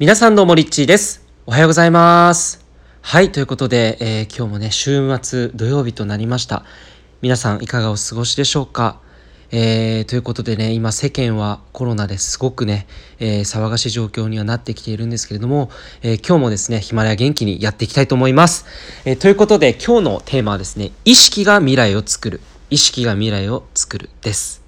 皆さんどうもリッチーです。おはようございます。はい、ということで、えー今日もね、週末土曜日となりました。皆さんいかがお過ごしでしょうか？えーということでね、今世間はコロナですごくね、えー騒がしい状況にはなってきているんですけれども、えー今日もですね、ヒマラヤ元気にやっていきたいと思います。えーということで、今日のテーマはですね、意識が未来を作る。意識が未来を作るです。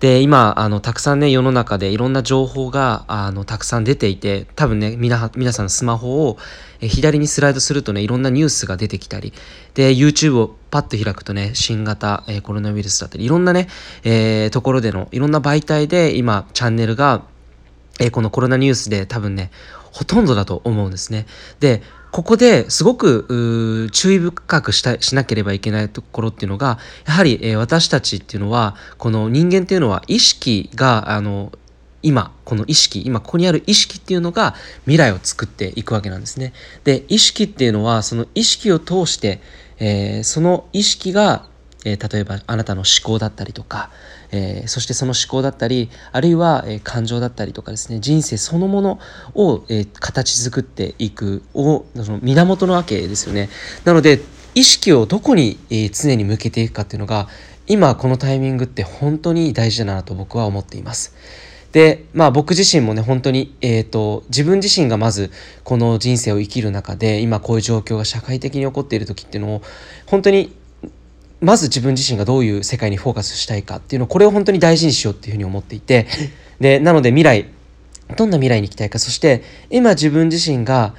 で今あのたくさんね世の中でいろんな情報があのたくさん出ていて多分ね皆さんのスマホをえ左にスライドするとねいろんなニュースが出てきたりで YouTube をパッと開くとね新型、えーコロナウイルスだったりいろんなね、えーところでのいろんな媒体で今チャンネルがえーこのコロナニュースで多分ねほとんどだと思うんですね。でここですごく注意深くしたしなければいけないところっていうのがやはり、えー私たちっていうのはこの人間っていうのは意識があの今この意識今ここにある意識っていうのが未来を作っていくわけなんですね。で意識っていうのはその意識を通して、えーその意識がえー例えばあなたの思考だったりとか、えーそしてその思考だったりあるいは、えー感情だったりとかですね人生そのものを、えー形作っていくをその源のわけですよね。なので意識をどこに、え常に向けていくかっていうのが今このタイミングって本当に大事だなと僕は思っています。でまあ僕自身もね本当に、えー、と自分自身がまずこの人生を生きる中で今こういう状況が社会的に起こっている時っていうのを本当にまず自分自身がどういう世界にフォーカスしたいかっていうのをこれを本当に大事にしようっていうふうに思っていてでなので未来どんな未来に行きたいかそして今自分自身が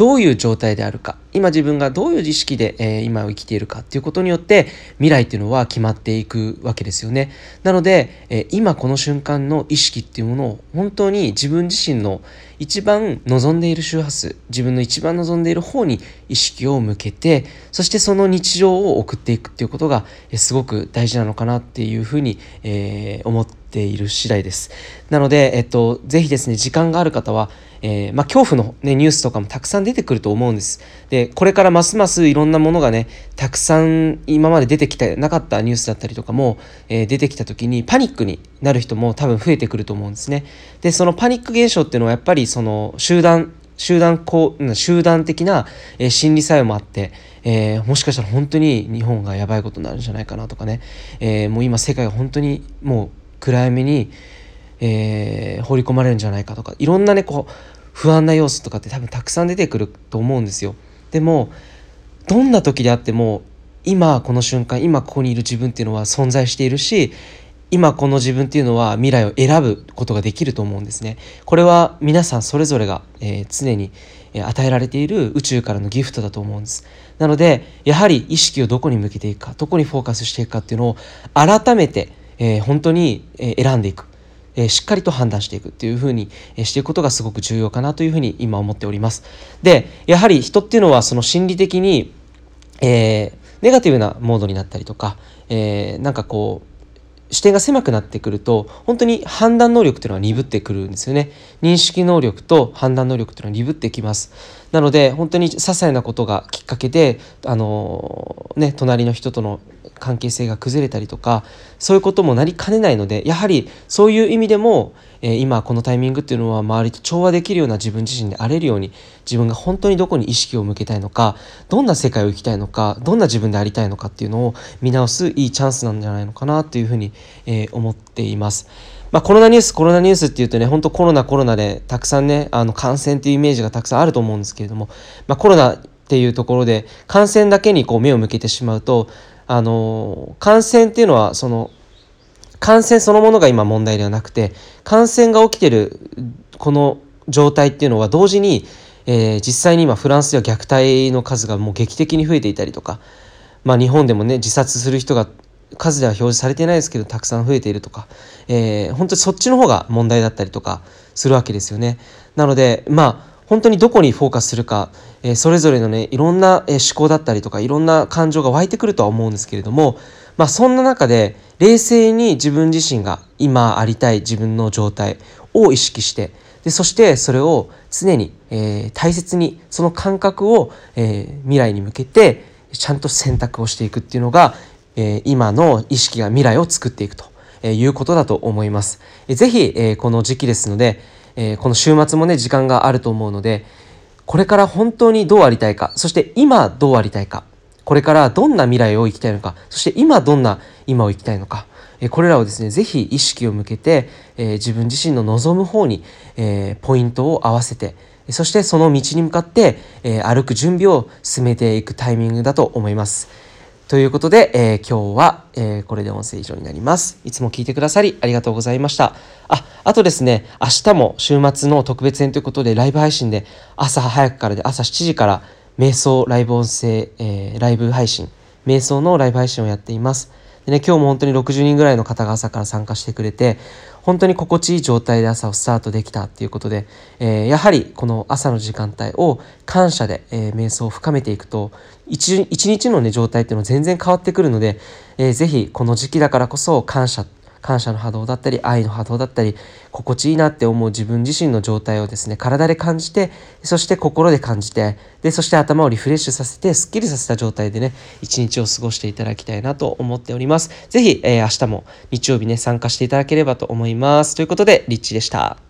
どういう状態であるか。今自分がどういう意識で、えー今を生きているかっていうことによって未来っていうのは決まっていくわけですよね。なので、えー今この瞬間の意識っていうものを本当に自分自身の一番望んでいる周波数自分の一番望んでいる方に意識を向けてそしてその日常を送っていくっていうことがえーすごく大事なのかなっていうふうに、えー思ってている次第ですなので、えっと、ぜひですね時間がある方はえーまあ、恐怖の、ね、ニュースとかもたくさん出てくると思うんです。でこれからますますいろんなものがねたくさん今まで出てきてなかったニュースだったりとかも、えー出てきた時にパニックになる人も多分増えてくると思うんですね。でそのパニック現象っていうのはやっぱりその集団集団こう集団的な、え心理作用もあって、えーもしかしたら本当に日本がやばいことになるんじゃないかなとかね、えーもう今世界が本当にもう暗闇にえー放り込まれるんじゃないかとかいろんなねこう不安な要素とかって多分たくさん出てくると思うんですよ。でもどんな時であっても今この瞬間今ここにいる自分っていうのは存在しているし今この自分っていうのは未来を選ぶことができると思うんですね。これは皆さんそれぞれが、えー常にえ与えられている宇宙からのギフトだと思うんです。なのでやはり意識をどこに向けていくかどこにフォーカスしていくかっていうのを改めて、えー本当に、選んでいく。えーしっかりと判断していくっていうふうにしていくことがすごく重要かなというふうに今思っております。でやはり人っていうのはその心理的に、えーネガティブなモードになったりとか、えーなんかこう視点が狭くなってくると本当に判断能力っていうのは鈍ってくるんですよね認識能力と判断能力っていうのは鈍ってきますなので本当に些細なことがきっかけであのね隣の人との関係性が崩れたりとかそういうこともなりかねないのでやはりそういう意味でも、えー今このタイミングっていうのは周りと調和できるような自分自身であれるように自分が本当にどこに意識を向けたいのかどんな世界を生きたいのかどんな自分でありたいのかっていうのを見直すいいチャンスなんじゃないのかなというふうに、えー思っています。まあ、コロナニュースコロナニュースっていうとね本当コロナコロナでたくさんねあの感染っていうイメージがたくさんあると思うんですけれども、まあ、コロナっていうところで感染だけにこう目を向けてしまうとあの感染っていうのはその感染そのものが今問題ではなくて感染が起きてるこの状態っていうのは同時に、えー実際に今フランスでは虐待の数がもう劇的に増えていたりとか、まあ、日本でもね自殺する人が数では表示されてないですけどたくさん増えているとか、えー本当にそっちの方が問題だったりとかするわけですよね。なのでまあ本当にどこにフォーカスするか、えーそれぞれのねいろんな、思考だったりとかいろんな感情が湧いてくるとは思うんですけれども、まあ、そんな中で冷静に自分自身が今ありたい自分の状態を意識してでそしてそれを常に、えー大切にその感覚を、えー未来に向けてちゃんと選択をしていくっていうのが、えー今の意識が未来を作っていくということだと思います。えーぜひ、えーこの時期ですので、えー、この週末もね、時間があると思うので、これから本当にどうありたいか、そして今どうありたいか、これからどんな未来を生きたいのか、そして今どんな今を生きたいのか、えこれらをですね、ぜひ意識を向けて、えー、自分自身の望む方に、え、ポイントを合わせて、そしてその道に向かって、え、歩く準備を進めていくタイミングだと思います。ということで、えー、今日は、えー、これで音声以上になります。いつも聞いてくださりありがとうございました。あ、あとですね、明日も週末の特別編ということでライブ配信で朝早くからで朝7時から瞑想ライブ音声、えー、ライブ配信、瞑想のライブ配信をやっています。でね、今日も本当に60人ぐらいの方が朝から参加してくれて、本当に心地いい状態で朝をスタートできたっていうことで、えー、やはりこの朝の時間帯を感謝で、えー、瞑想を深めていくと一日の、ね、状態っていうのは全然変わってくるので、えー、ぜひこの時期だからこそ感謝って感謝の波動だったり愛の波動だったり心地いいなって思う自分自身の状態をですね体で感じてそして心で感じてでそして頭をリフレッシュさせてすっきりさせた状態でね一日を過ごしていただきたいなと思っております。是非、えー、明日も日曜日ね参加していただければと思います。ということでリッチでした。